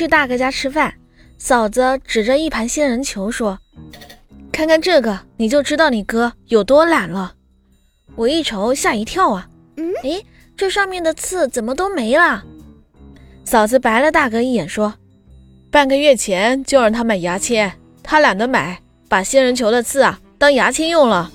去大哥家吃饭嫂子指着一盘仙人球说看看这个你就知道你哥有多懒了。我一瞅吓一跳啊嗯？诶这上面的刺怎么都没了？嫂子白了大哥一眼说半个月前就让他买牙签他懒得买把仙人球的刺啊当牙签用了。